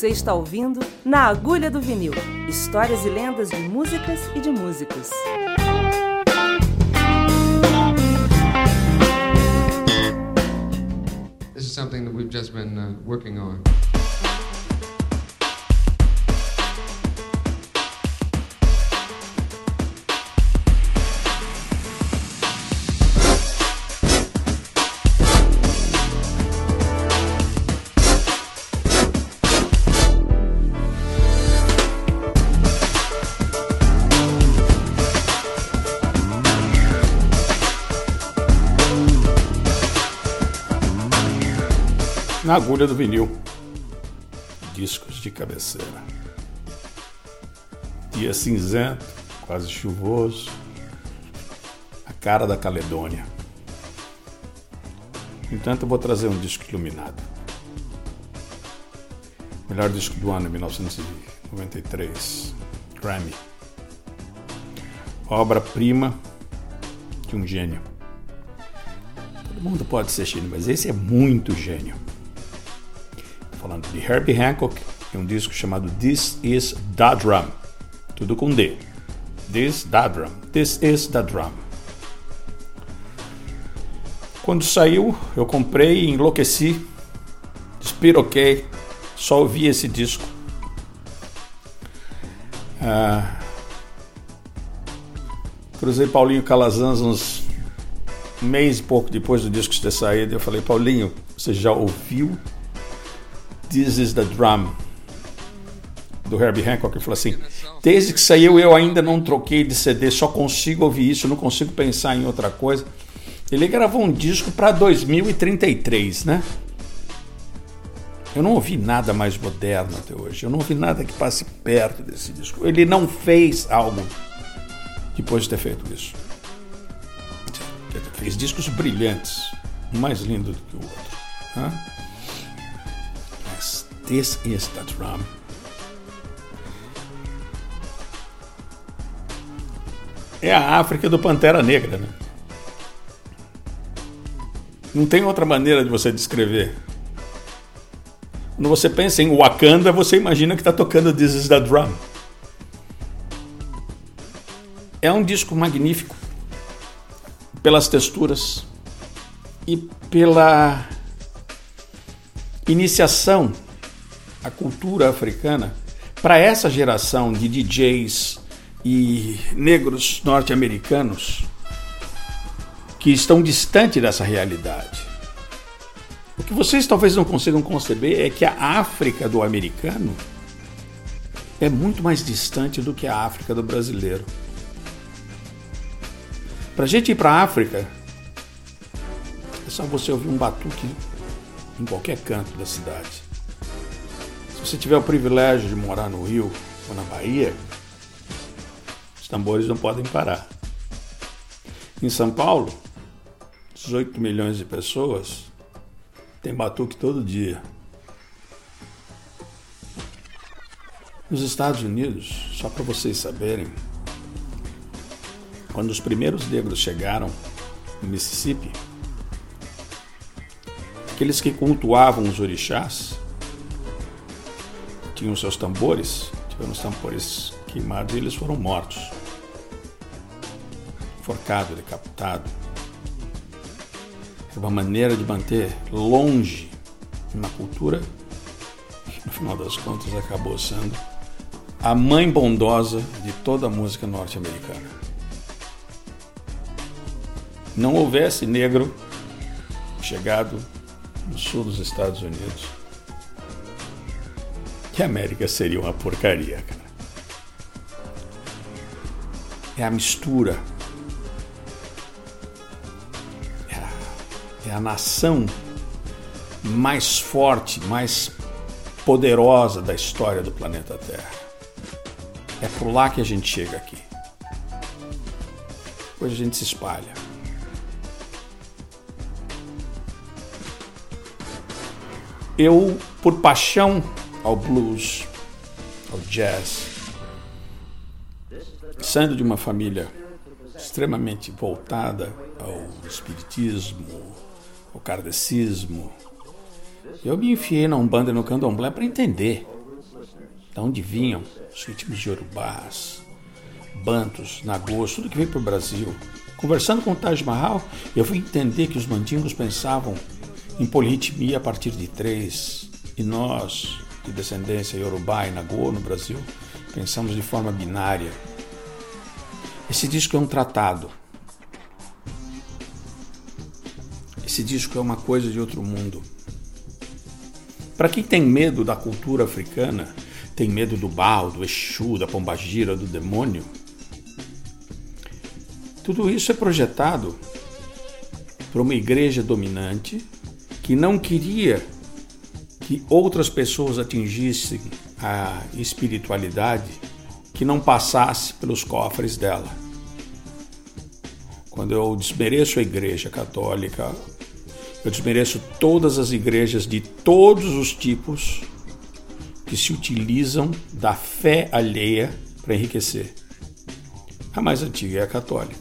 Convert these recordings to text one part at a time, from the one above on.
Você está ouvindo Na Agulha do Vinil histórias e lendas de músicas e de músicos. This is something that we've just been uh, working on. Na agulha do vinil. Discos de cabeceira. Dia cinzento, quase chuvoso. A cara da Caledônia. No entanto, eu vou trazer um disco iluminado. Melhor disco do ano, 1993. Grammy. Obra-prima de um gênio. Todo mundo pode ser gênio, mas esse é muito gênio falando de Herbie Hancock, e um disco chamado This Is the Drum. Tudo com D. This the Drum. This is the Drum. Quando saiu, eu comprei e enlouqueci, despiroquei, só ouvi esse disco. Ah, cruzei Paulinho Calazans uns mês e pouco depois do disco ter saído. Eu falei, Paulinho, você já ouviu This is the Drum, do Herbie Hancock, ele falou assim: Desde que saiu eu ainda não troquei de CD, só consigo ouvir isso, não consigo pensar em outra coisa. Ele gravou um disco para 2033, né? Eu não ouvi nada mais moderno até hoje. Eu não ouvi nada que passe perto desse disco. Ele não fez algo depois de ter feito isso. Ele fez discos brilhantes, um mais lindo do que o outro. Né? This is the drum. É a África do Pantera Negra, né? Não tem outra maneira de você descrever. Quando você pensa em Wakanda, você imagina que está tocando This is the Drum. É um disco magnífico pelas texturas e pela iniciação a cultura africana para essa geração de DJs e negros norte-americanos que estão distantes dessa realidade. O que vocês talvez não consigam conceber é que a África do americano é muito mais distante do que a África do brasileiro. Para a gente ir para a África, é só você ouvir um batuque em qualquer canto da cidade. Se você tiver o privilégio de morar no Rio ou na Bahia, os tambores não podem parar. Em São Paulo, 18 milhões de pessoas tem batuque todo dia. Nos Estados Unidos, só para vocês saberem, quando os primeiros negros chegaram no Mississippi, aqueles que cultuavam os orixás tinham seus tambores, tiveram os tambores queimados e eles foram mortos. Forcado, decapitado. Era uma maneira de manter longe uma cultura que, no final das contas, acabou sendo a mãe bondosa de toda a música norte-americana. Não houvesse negro chegado no sul dos Estados Unidos que a América seria uma porcaria, cara. É a mistura. É a, é a nação mais forte, mais poderosa da história do planeta Terra. É por lá que a gente chega aqui. Depois a gente se espalha. Eu, por paixão ao blues, ao jazz. Saindo de uma família extremamente voltada ao espiritismo, ao kardecismo, eu me enfiei na Umbanda e no Candomblé para entender da onde vinham os ritmos de Yorubás, Bantos, Nagôs, tudo que veio para o Brasil. Conversando com o Taj Mahal, eu fui entender que os mandingos pensavam em polirritmia a partir de três, e nós, de descendência Yorubá e Nagô no Brasil, pensamos de forma binária. Esse disco é um tratado. Esse disco é uma coisa de outro mundo. Para quem tem medo da cultura africana, tem medo do Baal, do Exu, da Pombagira, do demônio, tudo isso é projetado por uma igreja dominante que não queria que outras pessoas atingissem a espiritualidade que não passasse pelos cofres dela. Quando eu desmereço a igreja católica, eu desmereço todas as igrejas de todos os tipos que se utilizam da fé alheia para enriquecer. A mais antiga é a católica,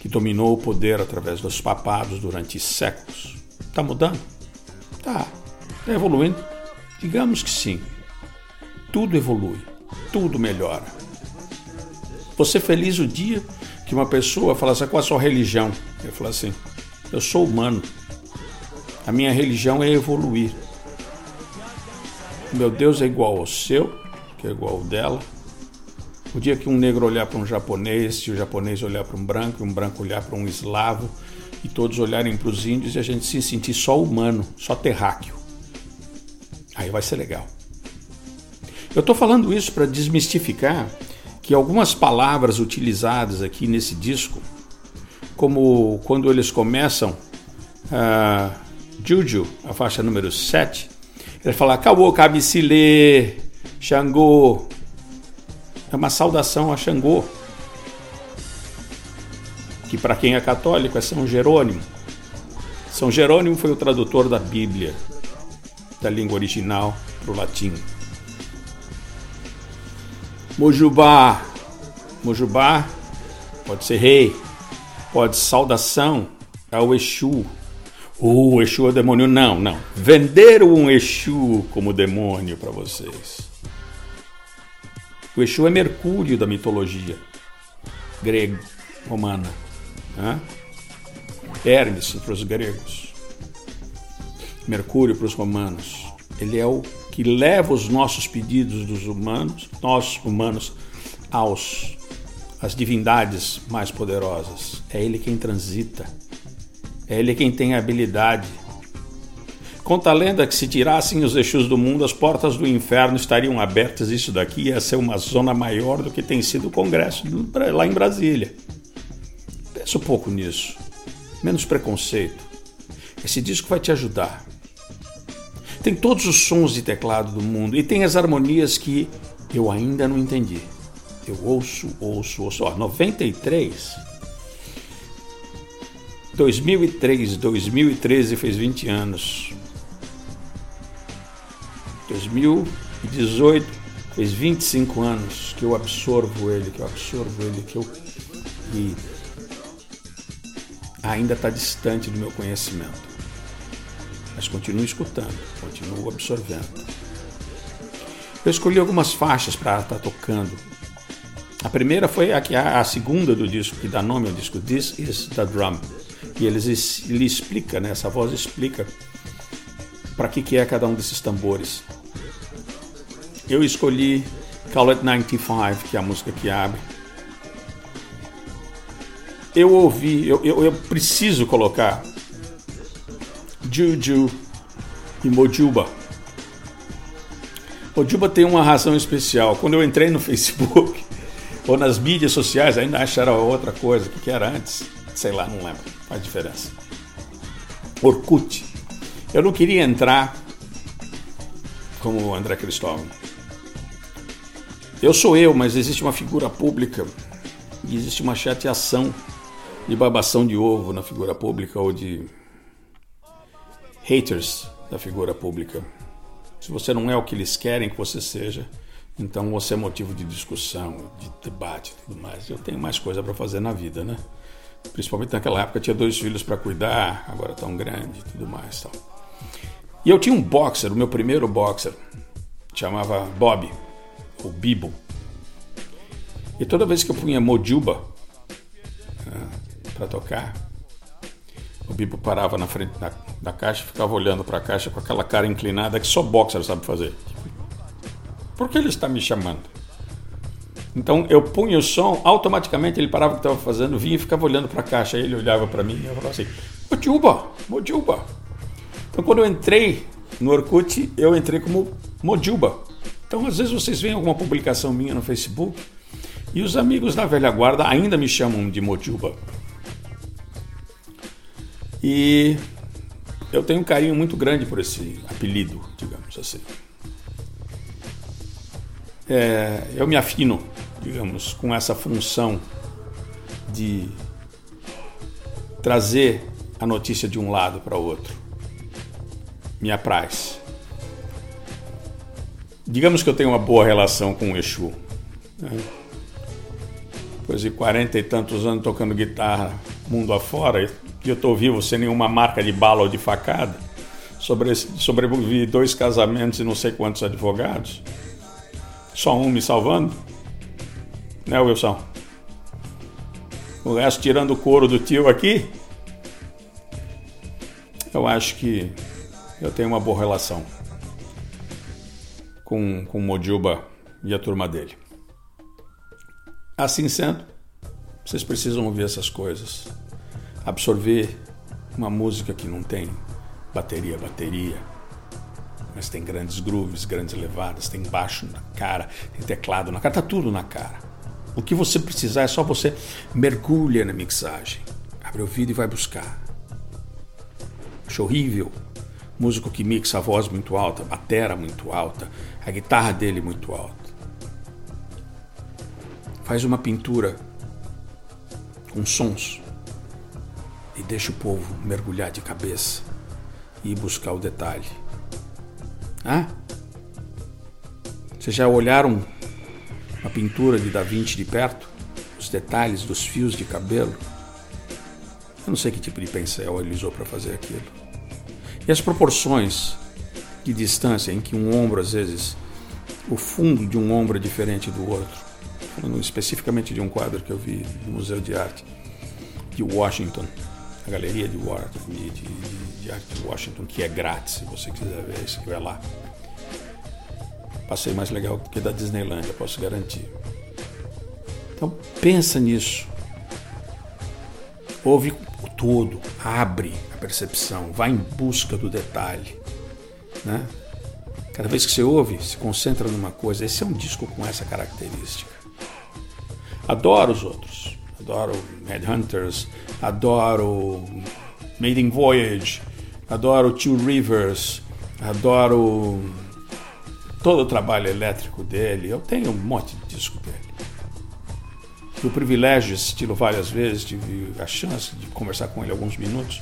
que dominou o poder através dos papados durante séculos. Está mudando? Tá. Está evoluindo? Digamos que sim. Tudo evolui, tudo melhora. Você feliz o dia que uma pessoa fala assim, qual a sua religião? Ele fala assim, eu sou humano. A minha religião é evoluir. Meu Deus é igual ao seu, que é igual ao dela. O dia que um negro olhar para um japonês, se o japonês olhar para um branco, e um branco olhar para um eslavo, e todos olharem para os índios e a gente se sentir só humano, só terráqueo. Aí vai ser legal. Eu estou falando isso para desmistificar que algumas palavras utilizadas aqui nesse disco, como quando eles começam uh, Juju, a faixa número 7, ele fala Kawo Kabisile, Xangô. É uma saudação a Xangô, que para quem é católico é São Jerônimo. São Jerônimo foi o tradutor da Bíblia, da língua original para o latim. Mojubá. Mojubá pode ser rei, pode saudação ao Exu. O Exu é demônio? Não, não. Venderam um Exu como demônio para vocês. O Exu é Mercúrio da mitologia grego, romana. Né? Hermes para os gregos. Mercúrio para os romanos. Ele é o que leva os nossos pedidos dos humanos, nós humanos, aos as divindades mais poderosas. É ele quem transita. É ele quem tem a habilidade. Conta a lenda que se tirassem os Exus do mundo, as portas do inferno estariam abertas. Isso daqui ia ser uma zona maior do que tem sido o Congresso lá em Brasília. Pensa um pouco nisso. Menos preconceito. Esse disco vai te ajudar. Tem todos os sons de teclado do mundo e tem as harmonias que eu ainda não entendi. Eu ouço, ouço, ouço. Ó, 93. 2003, 2013 fez 20 anos. 2018 fez 25 anos que eu absorvo ele, que eu absorvo ele, que eu. E ainda está distante do meu conhecimento mas continuo escutando, continuo absorvendo. Eu escolhi algumas faixas para estar tá tocando. A primeira foi a, a, a segunda do disco, que dá nome ao disco, This is the Drum. E ele, ele explica, né, essa voz explica para que, que é cada um desses tambores. Eu escolhi Call It 95, que é a música que abre. Eu ouvi, eu, eu, eu preciso colocar Juju e Mojuba. Mojuba tem uma razão especial. Quando eu entrei no Facebook ou nas mídias sociais, ainda acharam outra coisa. Que era antes? Sei lá, não lembro. Faz diferença. Orkut. Eu não queria entrar como o André Cristóvão. Eu sou eu, mas existe uma figura pública e existe uma chateação de babação de ovo na figura pública ou de haters da figura pública. Se você não é o que eles querem que você seja, então você é motivo de discussão, de debate e tudo mais. Eu tenho mais coisa para fazer na vida, né? Principalmente naquela época tinha dois filhos para cuidar, agora tão grande e tudo mais. Tal. E eu tinha um boxer, o meu primeiro boxer, chamava Bob, ou Bibo. E toda vez que eu punha Mojuba né, para tocar, o Bibo parava na frente da, da caixa ficava olhando para a caixa com aquela cara inclinada que só boxer sabe fazer. Por que ele está me chamando? Então eu punha o som, automaticamente ele parava o que estava fazendo, vinha e ficava olhando para a caixa. Ele olhava para mim e eu falava assim: Mojuba, Mojuba. Então quando eu entrei no Orkut, eu entrei como Mojuba. Então às vezes vocês veem alguma publicação minha no Facebook e os amigos da velha guarda ainda me chamam de Mojuba. E eu tenho um carinho muito grande por esse apelido, digamos assim. É, eu me afino, digamos, com essa função de trazer a notícia de um lado para o outro. Me apraz. Digamos que eu tenho uma boa relação com o Exu. Né? Depois de quarenta e tantos anos tocando guitarra mundo afora, e eu estou vivo sem nenhuma marca de bala ou de facada, sobre, sobrevivi dois casamentos e não sei quantos advogados, só um me salvando, né, Wilson? O resto tirando o couro do tio aqui, eu acho que eu tenho uma boa relação com, com o Mojuba e a turma dele. Assim sendo, vocês precisam ouvir essas coisas absorver uma música que não tem bateria, bateria, mas tem grandes grooves, grandes levadas, tem baixo na cara, tem teclado na cara, tá tudo na cara. O que você precisar é só você mergulha na mixagem, abre o ouvido e vai buscar. Acho horrível. Músico que mixa a voz muito alta, a batera muito alta, a guitarra dele muito alta. Faz uma pintura com sons e deixa o povo mergulhar de cabeça e buscar o detalhe. Ah? Vocês já olharam a pintura de Da Vinci de perto? Os detalhes dos fios de cabelo? Eu não sei que tipo de pincel ele usou para fazer aquilo. E as proporções de distância em que um ombro, às vezes, o fundo de um ombro é diferente do outro. Falando especificamente de um quadro que eu vi no Museu de Arte de Washington a Galeria de, de, de, de Arte de Washington, que é grátis, se você quiser ver, se estiver lá. Passei mais legal do que da Disneylandia, posso garantir. Então pensa nisso. Ouve o todo, abre a percepção, vai em busca do detalhe. Né? Cada vez que você ouve, se concentra numa coisa. Esse é um disco com essa característica. Adoro os outros. Adoro Headhunters, adoro Maiden Voyage, adoro Two Rivers, adoro todo o trabalho elétrico dele. Eu tenho um monte de disco dele. Tive o privilégio assisti-lo várias vezes, tive a chance de conversar com ele alguns minutos,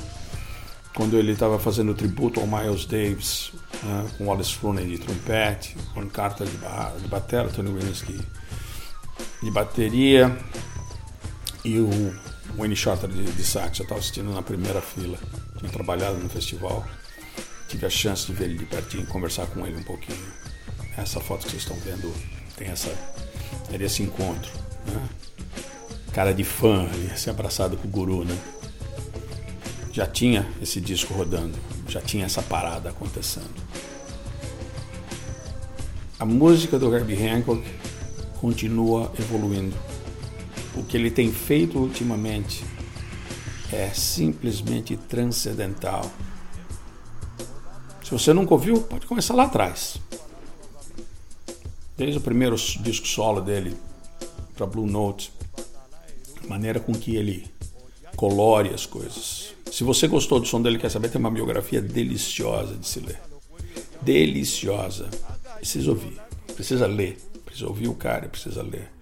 quando ele estava fazendo tributo ao Miles Davis, né, com Wallace Frooney de trompete, com Carter de, de bateria, Tony Williams de, de bateria e o Wayne Shorter de, de sax. Eu estava assistindo na primeira fila, tinha trabalhado no festival, tive a chance de ver ele de pertinho, conversar com ele um pouquinho. Essa foto que vocês estão vendo tem essa, era esse encontro, né? Cara de fã ali, se abraçado com o guru, né? Já tinha esse disco rodando, já tinha essa parada acontecendo. A música do Herbie Hancock continua evoluindo o que ele tem feito ultimamente é simplesmente transcendental. Se você nunca ouviu, pode começar lá atrás. Desde o primeiro disco solo dele para Blue Note, a maneira com que ele colore as coisas. Se você gostou do som dele, quer saber, tem uma biografia deliciosa de se ler. Deliciosa. Precisa ouvir, precisa ler, precisa ouvir o cara, precisa ler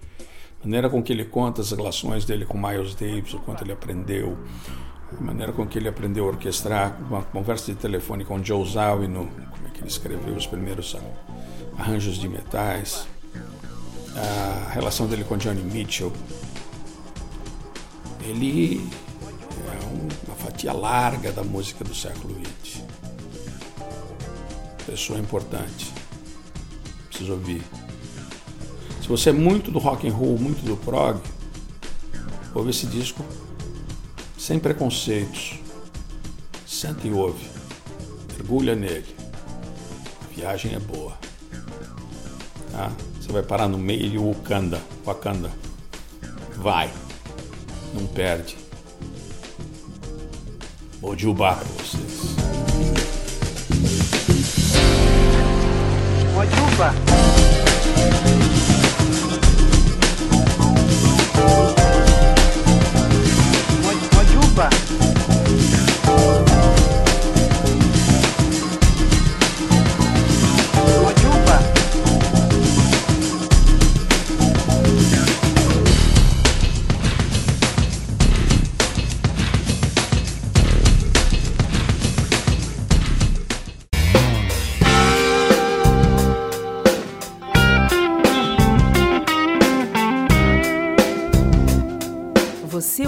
a maneira com que ele conta as relações dele com Miles Davis, o quanto ele aprendeu, a maneira com que ele aprendeu a orquestrar, uma conversa de telefone com Joe Zawinul, como é que ele escreveu os primeiros arranjos de metais, a relação dele com Johnny Mitchell. Ele é uma fatia larga da música do século XX. Pessoa importante. precisa ouvir. Se você é muito do rock and roll, muito do prog, ouve esse disco sem preconceitos. Senta e ouve. Mergulha nele. A viagem é boa. Tá? Você vai parar no meio de Wakanda. Wakanda. Vai. Não perde. Mojubá para vocês. Mojuba. Mo-